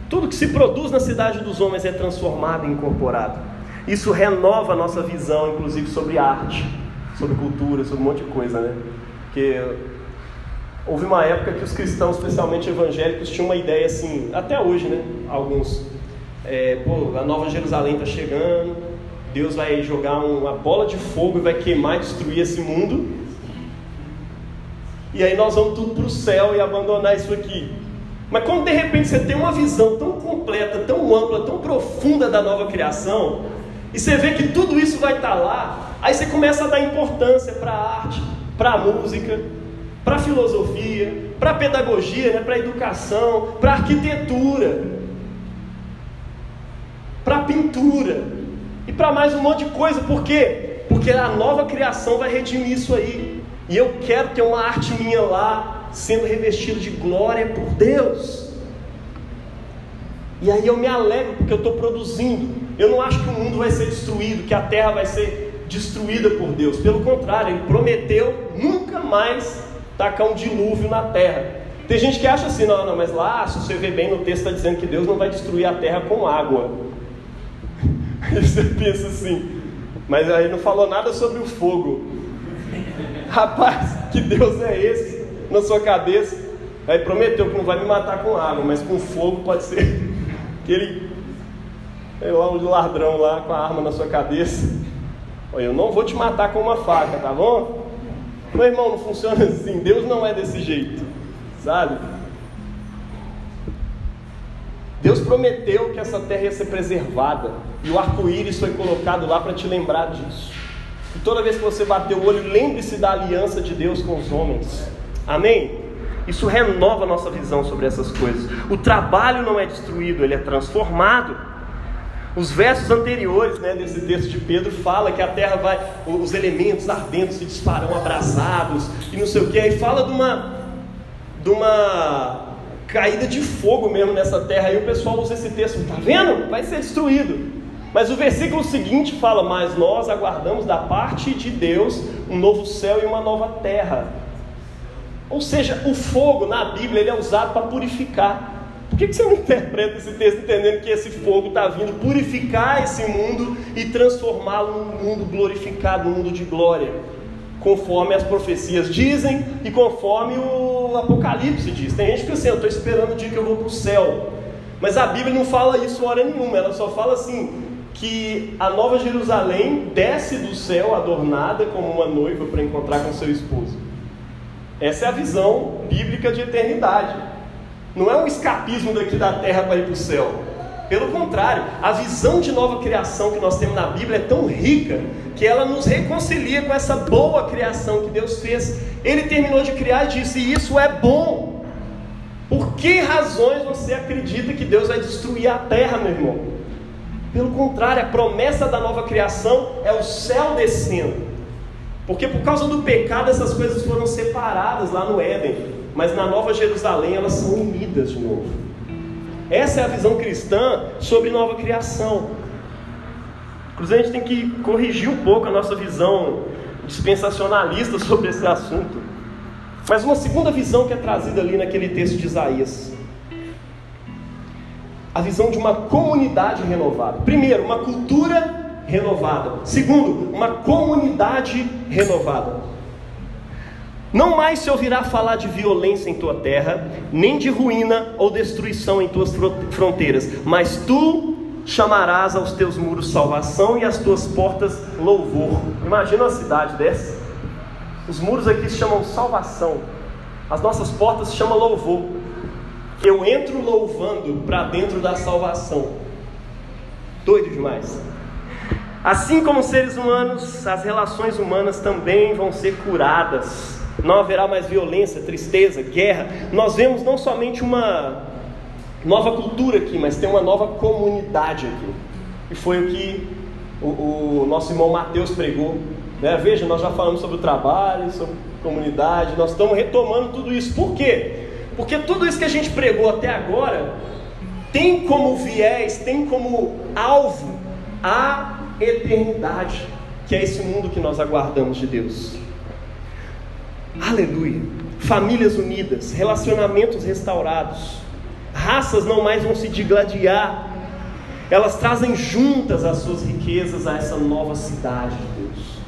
Tudo que se produz na cidade dos homens é transformado e incorporado. Isso renova a nossa visão, inclusive sobre arte, sobre cultura, sobre um monte de coisa, né? Porque houve uma época que os cristãos, especialmente evangélicos, tinham uma ideia assim, até hoje, né? Alguns, é, pô, a Nova Jerusalém está chegando, Deus vai jogar uma bola de fogo e vai queimar e destruir esse mundo. E aí nós vamos tudo para o céu e abandonar isso aqui. Mas quando de repente você tem uma visão tão completa, tão ampla, tão profunda da nova criação, e você vê que tudo isso vai estar tá lá, aí você começa a dar importância para a arte, para a música, para a filosofia, para a pedagogia, né, para a educação, para a arquitetura, para a pintura e para mais um monte de coisa. Por quê? Porque a nova criação vai redimir isso aí. E eu quero ter uma arte minha lá sendo revestido de glória por Deus. E aí eu me alegro porque eu estou produzindo. Eu não acho que o mundo vai ser destruído, que a terra vai ser destruída por Deus. Pelo contrário, Ele prometeu nunca mais tacar um dilúvio na terra. Tem gente que acha assim, não, não, mas lá, se você ver bem no texto, está dizendo que Deus não vai destruir a terra com água. Aí você pensa assim, mas aí não falou nada sobre o fogo. Rapaz, que Deus é esse? na sua cabeça. Aí prometeu que não vai me matar com água, mas com fogo pode ser aquele sei lá, um ladrão lá com a arma na sua cabeça. Olha, eu não vou te matar com uma faca, tá bom? Meu irmão, não funciona assim. Deus não é desse jeito, sabe? Deus prometeu que essa terra ia ser preservada e o arco-íris foi colocado lá para te lembrar disso. E toda vez que você bater o olho, lembre-se da aliança de Deus com os homens. Amém? Isso renova a nossa visão sobre essas coisas. O trabalho não é destruído, ele é transformado. Os versos anteriores né, desse texto de Pedro fala que a terra vai, os elementos ardentes se disparão abrasados e não sei o que. Aí fala de uma, de uma caída de fogo mesmo nessa terra. Aí o pessoal usa esse texto, tá vendo? Vai ser destruído. Mas o versículo seguinte fala: Mas nós aguardamos da parte de Deus um novo céu e uma nova terra ou seja, o fogo na Bíblia ele é usado para purificar. Por que, você não interpreta esse texto entendendo que esse fogo está vindo purificar esse mundo e transformá-lo num mundo glorificado, num mundo de glória? Conforme as profecias dizem e conforme o Apocalipse diz. Tem gente que assim, eu estou esperando o dia que eu vou para o céu. Mas a Bíblia não fala isso hora nenhuma, ela só fala assim: que a nova Jerusalém desce do céu adornada como uma noiva para encontrar com seu esposo. Essa é a visão bíblica de eternidade. Não é um escapismo daqui da terra para ir para o céu. Pelo contrário, a visão de nova criação que nós temos na Bíblia é tão rica que ela nos reconcilia com essa boa criação que Deus fez. Ele terminou de criar e disse: Isso é bom. Por que razões você acredita que Deus vai destruir a terra, meu irmão? Pelo contrário, a promessa da nova criação é o céu descendo. Porque por causa do pecado essas coisas foram separadas lá no Éden, mas na Nova Jerusalém elas são unidas de novo. Essa é a visão cristã sobre nova criação. Inclusive a gente tem que corrigir um pouco a nossa visão dispensacionalista sobre esse assunto. Mas uma segunda visão que é trazida ali naquele texto de Isaías. A visão de uma comunidade renovada. Primeiro, uma cultura renovada. Segundo, uma comunidade renovada. Não mais se ouvirá falar de violência em tua terra, nem de ruína ou destruição em tuas fronteiras, mas tu chamarás aos teus muros salvação e às tuas portas louvor. Imagina uma cidade dessa. Os muros aqui se chamam salvação, as nossas portas se chamam louvor. Eu entro louvando para dentro da salvação. Doido demais. Assim como seres humanos, as relações humanas também vão ser curadas. Não haverá mais violência, tristeza, guerra. Nós vemos não somente uma nova cultura aqui, mas tem uma nova comunidade aqui. E foi o que o, o nosso irmão Mateus pregou. Né? Veja, nós já falamos sobre o trabalho, sobre comunidade, nós estamos retomando tudo isso. Por quê? Porque tudo isso que a gente pregou até agora tem como viés, tem como alvo a eternidade, que é esse mundo que nós aguardamos de Deus. Aleluia! Famílias unidas, relacionamentos restaurados. raças não mais vão se digladiar, elas trazem juntas as suas riquezas a essa nova cidade de Deus.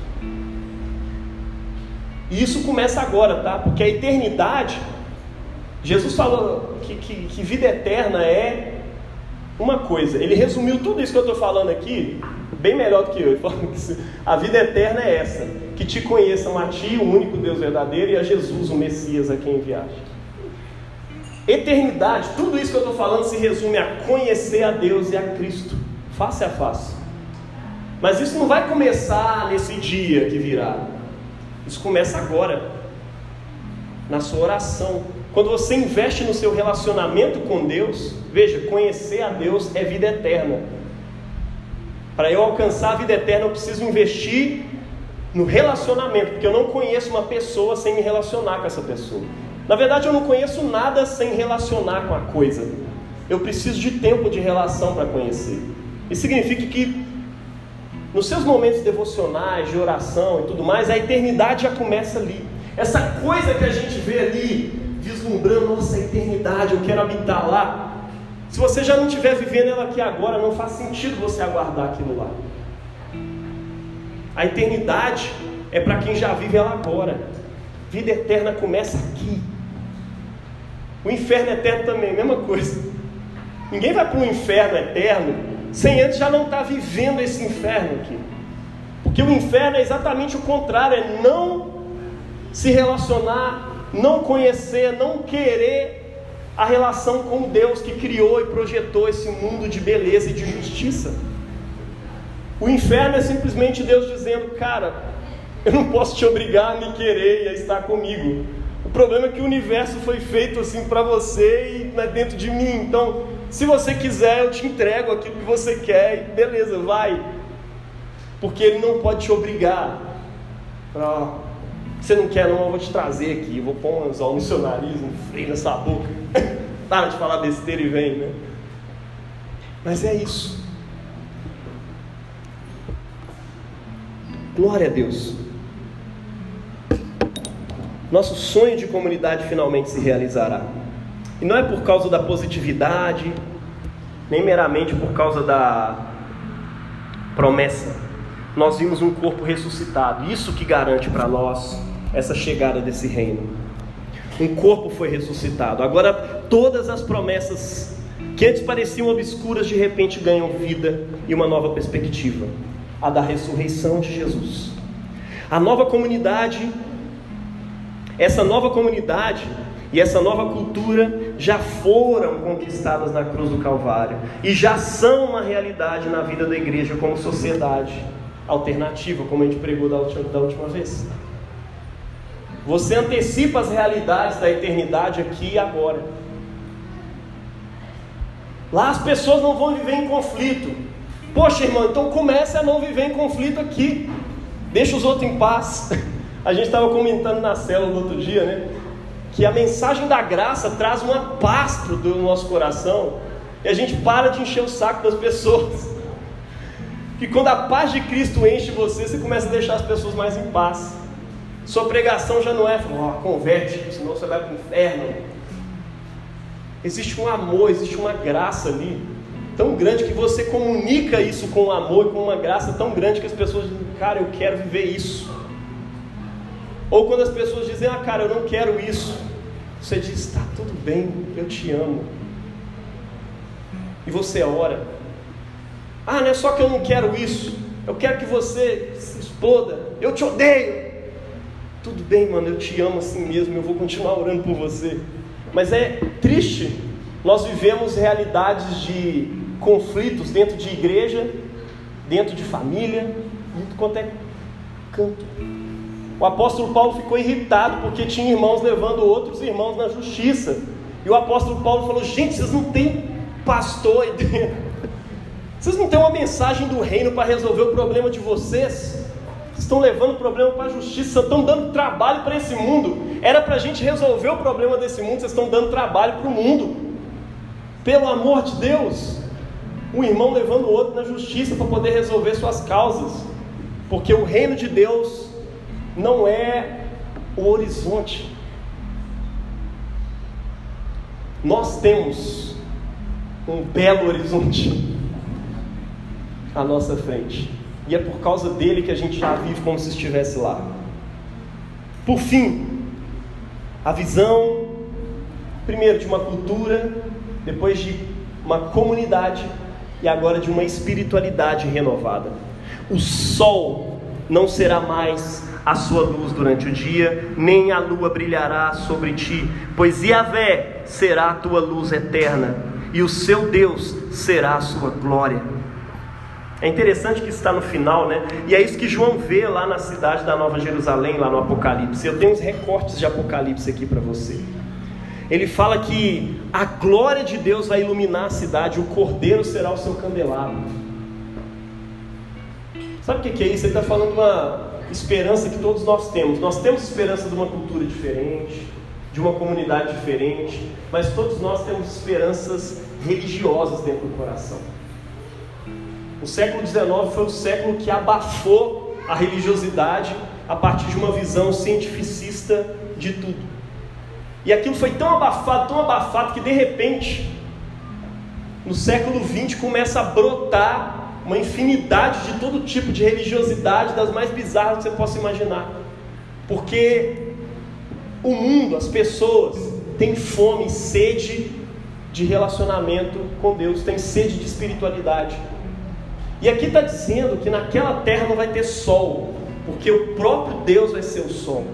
E isso começa agora, tá? Porque a eternidade, Jesus falou que, que, que vida eterna é uma coisa. Ele resumiu tudo isso que eu estou falando aqui bem melhor do que eu. Ele falou que a vida eterna é essa: que te conheçam a Ti, o único Deus verdadeiro, e a Jesus, o Messias, a quem enviaste. Eternidade, tudo isso que eu estou falando se resume a conhecer a Deus e a Cristo, face a face. Mas isso não vai começar nesse dia que virá. Isso começa agora, na sua oração. Quando você investe no seu relacionamento com Deus, veja, conhecer a Deus é vida eterna. Para eu alcançar a vida eterna, eu preciso investir no relacionamento, porque eu não conheço uma pessoa sem me relacionar com essa pessoa. Na verdade, eu não conheço nada sem relacionar com a coisa. Eu preciso de tempo de relação para conhecer. Isso significa que nos seus momentos devocionais, de oração e tudo mais, a eternidade já começa ali. Essa coisa que a gente vê ali, vislumbrando, nossa, eternidade, eu quero habitar lá. Se você já não estiver vivendo ela aqui agora, não faz sentido você aguardar aquilo lá. A eternidade é para quem já vive ela agora. Vida eterna começa aqui. O inferno eterno também, mesma coisa. Ninguém vai para o inferno eterno sem antes já não estar tá vivendo esse inferno aqui. Porque o inferno é exatamente o contrário, é não se relacionar, não conhecer, não querer a relação com Deus que criou e projetou esse mundo de beleza e de justiça. O inferno é simplesmente Deus dizendo, cara, eu não posso te obrigar a me querer e a estar comigo. O problema é que o universo foi feito assim para você e é dentro de mim. Então, se você quiser, eu te entrego aquilo que você quer e beleza, vai. Porque ele não pode te obrigar. Ah, você não quer, não, eu vou te trazer aqui. Eu vou pôr um anzol no seu nariz, um freio na sua boca. Para de falar besteira e vem, né? Mas é isso. Glória a Deus. Nosso sonho de comunidade finalmente se realizará. E não é por causa da positividade, nem meramente por causa da promessa. Nós vimos um corpo ressuscitado, isso que garante para nós essa chegada desse reino. Um corpo foi ressuscitado. Agora todas as promessas que antes pareciam obscuras de repente ganham vida e uma nova perspectiva, a da ressurreição de Jesus. A nova comunidade essa nova comunidade e essa nova cultura já foram conquistadas na cruz do Calvário e já são uma realidade na vida da igreja como sociedade alternativa, como a gente pregou da última, da última vez. Você antecipa as realidades da eternidade aqui e agora. Lá as pessoas não vão viver em conflito. Poxa, irmão, então comece a não viver em conflito aqui. Deixa os outros em paz. A gente estava comentando na célula no outro dia, né? Que a mensagem da graça traz uma paz para o nosso coração e a gente para de encher o saco das pessoas. Que quando a paz de Cristo enche você, você começa a deixar as pessoas mais em paz. Sua pregação já não é, oh, converte, senão você vai para o inferno. Existe um amor, existe uma graça ali, tão grande que você comunica isso com um amor e com uma graça tão grande que as pessoas dizem, cara, eu quero viver isso. Ou quando as pessoas dizem, ah, cara, eu não quero isso. Você diz, está tudo bem, eu te amo. E você ora. Ah, não é só que eu não quero isso. Eu quero que você se exploda. Eu te odeio. Tudo bem, mano, eu te amo assim mesmo. Eu vou continuar orando por você. Mas é triste. Nós vivemos realidades de conflitos dentro de igreja, dentro de família, muito quanto é canto. O apóstolo Paulo ficou irritado porque tinha irmãos levando outros irmãos na justiça. E o apóstolo Paulo falou: Gente, vocês não têm pastor aí dentro. Vocês não têm uma mensagem do reino para resolver o problema de vocês. Estão levando o problema para a justiça, estão dando trabalho para esse mundo. Era para a gente resolver o problema desse mundo, vocês estão dando trabalho para o mundo. Pelo amor de Deus, um irmão levando o outro na justiça para poder resolver suas causas. Porque o reino de Deus não é o horizonte. Nós temos um belo horizonte à nossa frente. E é por causa dele que a gente já vive como se estivesse lá. Por fim, a visão, primeiro, de uma cultura, depois de uma comunidade e agora de uma espiritualidade renovada. O sol não será mais a sua luz durante o dia, nem a lua brilhará sobre ti, pois Yahvé será a tua luz eterna, e o seu Deus será a sua glória. É interessante que está no final, né? E é isso que João vê lá na cidade da Nova Jerusalém, lá no Apocalipse. Eu tenho uns recortes de Apocalipse aqui para você. Ele fala que a glória de Deus vai iluminar a cidade, o cordeiro será o seu candelabro. Sabe o que é isso? Ele está falando uma esperança que todos nós temos. Nós temos esperança de uma cultura diferente, de uma comunidade diferente, mas todos nós temos esperanças religiosas dentro do coração. O século XIX foi o século que abafou a religiosidade a partir de uma visão cientificista de tudo. E aquilo foi tão abafado, tão abafado, que de repente, no século XX, começa a brotar uma infinidade de todo tipo de religiosidade, das mais bizarras que você possa imaginar. Porque o mundo, as pessoas, têm fome, sede de relacionamento com Deus, tem sede de espiritualidade. E aqui está dizendo que naquela terra não vai ter sol, porque o próprio Deus vai ser o sol.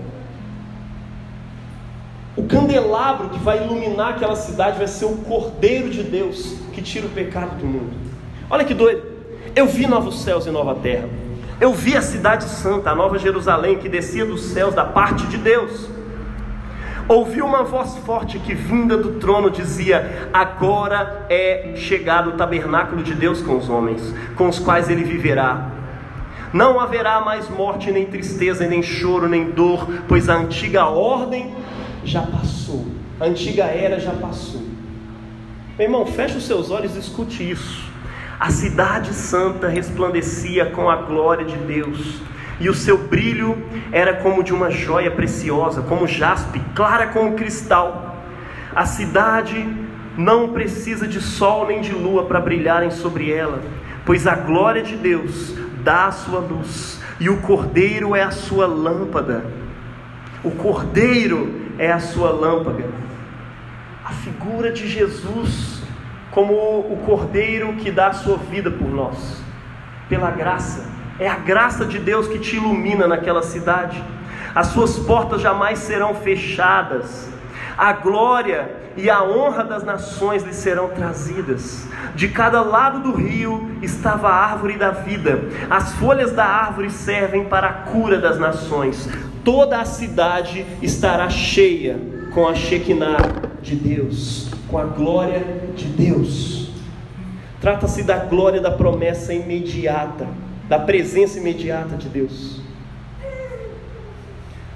O candelabro que vai iluminar aquela cidade vai ser o Cordeiro de Deus que tira o pecado do mundo. Olha que doido. Eu vi novos céus e nova terra. Eu vi a cidade santa, a nova Jerusalém, que descia dos céus da parte de Deus. Ouvi uma voz forte que, vinda do trono, dizia: Agora é chegado o tabernáculo de Deus com os homens, com os quais ele viverá. Não haverá mais morte, nem tristeza, nem choro, nem dor, pois a antiga ordem já passou, a antiga era já passou. Meu irmão, feche os seus olhos e escute isso. A cidade santa resplandecia com a glória de Deus e o seu brilho era como de uma joia preciosa, como jaspe, clara como cristal. A cidade não precisa de sol nem de lua para brilharem sobre ela, pois a glória de Deus dá a sua luz, e o cordeiro é a sua lâmpada. O cordeiro é a sua lâmpada. A figura de Jesus como o cordeiro que dá a sua vida por nós, pela graça é a graça de Deus que te ilumina naquela cidade. As suas portas jamais serão fechadas. A glória e a honra das nações lhe serão trazidas. De cada lado do rio estava a árvore da vida. As folhas da árvore servem para a cura das nações. Toda a cidade estará cheia com a Shekinah de Deus, com a glória de Deus. Trata-se da glória da promessa imediata da presença imediata de Deus.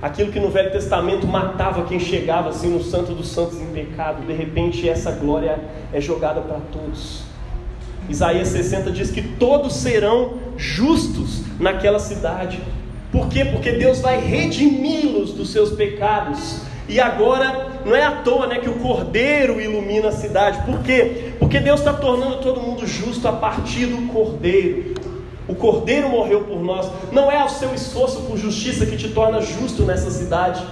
Aquilo que no Velho Testamento matava quem chegava assim no Santo dos Santos em pecado, de repente essa glória é jogada para todos. Isaías 60 diz que todos serão justos naquela cidade. Por quê? Porque Deus vai redimi-los dos seus pecados. E agora não é à toa né, que o Cordeiro ilumina a cidade. Por quê? Porque Deus está tornando todo mundo justo a partir do Cordeiro. O Cordeiro morreu por nós. Não é o seu esforço por justiça que te torna justo nessa cidade.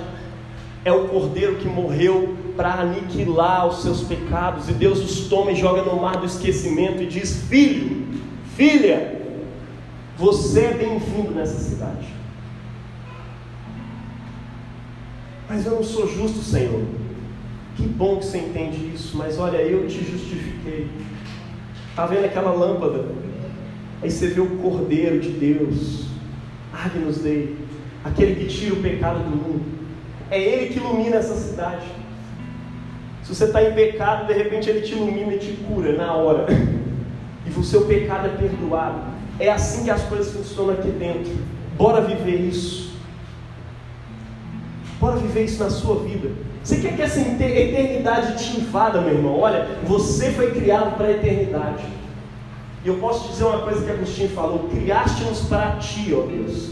É o Cordeiro que morreu para aniquilar os seus pecados. E Deus os toma e joga no mar do esquecimento e diz: Filho, filha, você é bem-vindo nessa cidade. Mas eu não sou justo, Senhor. Que bom que você entende isso, mas olha, eu te justifiquei. Está vendo aquela lâmpada? Aí você vê o Cordeiro de Deus, Agnus Dei, aquele que tira o pecado do mundo. É Ele que ilumina essa cidade. Se você está em pecado, de repente Ele te ilumina e te cura na hora. E o seu pecado é perdoado. É assim que as coisas funcionam aqui dentro. Bora viver isso. Bora viver isso na sua vida. Você quer que essa eternidade te invada, meu irmão? Olha, você foi criado para a eternidade. E eu posso dizer uma coisa que Agostinho falou: criaste-nos para ti, ó Deus.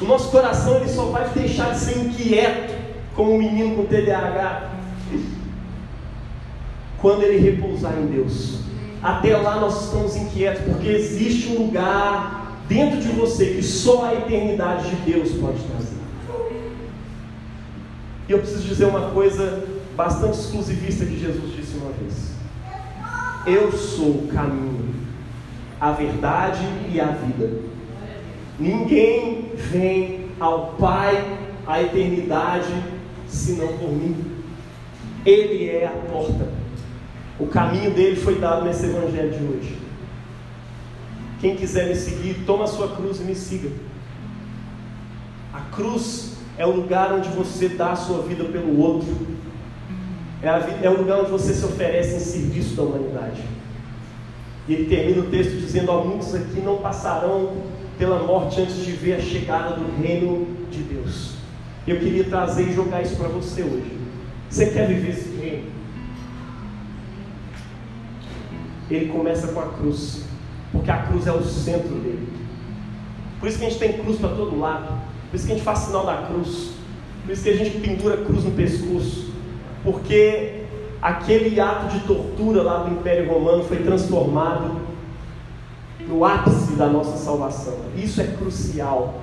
O nosso coração ele só vai deixar de ser inquieto como um menino com TDAH. quando ele repousar em Deus. Até lá nós estamos inquietos, porque existe um lugar dentro de você que só a eternidade de Deus pode trazer. E eu preciso dizer uma coisa bastante exclusivista que Jesus disse uma vez: Eu sou o caminho, a verdade e a vida. Ninguém vem ao Pai, à eternidade, senão por mim. Ele é a porta. O caminho dele foi dado nesse evangelho de hoje. Quem quiser me seguir, toma a sua cruz e me siga. A cruz é o lugar onde você dá a sua vida pelo outro. É, a, é o lugar onde você se oferece em serviço da humanidade. E ele termina o texto dizendo: Há muitos aqui não passarão pela morte antes de ver a chegada do reino de Deus. Eu queria trazer e jogar isso para você hoje. Você quer viver esse reino? Ele começa com a cruz, porque a cruz é o centro dele. Por isso que a gente tem cruz para todo lado. Por isso que a gente faz sinal da cruz. Por isso que a gente pendura a cruz no pescoço. Porque aquele ato de tortura lá do Império Romano foi transformado no ápice da nossa salvação. Isso é crucial.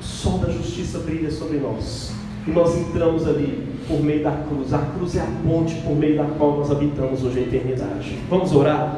O sol da justiça brilha sobre nós. E nós entramos ali por meio da cruz. A cruz é a ponte por meio da qual nós habitamos hoje a eternidade. Vamos orar?